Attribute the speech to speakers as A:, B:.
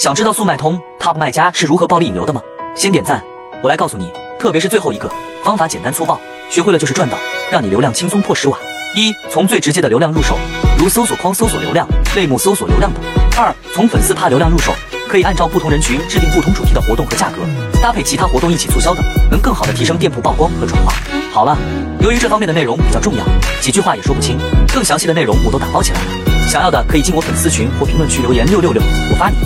A: 想知道速卖通 top 卖家是如何暴力引流的吗？先点赞我来告诉你特别是最后一个方法简单粗暴学会了就是赚到让你流量轻松破十万一从最直接的流量入手如搜索框搜索流量类目搜索流量等。二从粉丝趴流量入手可以按照不同人群制定不同主题的活动和价格搭配其他活动一起促销等能更好的提升店铺曝光和转化。好了由于这方面的内容比较重要几句话也说不清更详细的内容我都打包起来了。想要的可以进我粉丝群或评论区留言六六六我发你。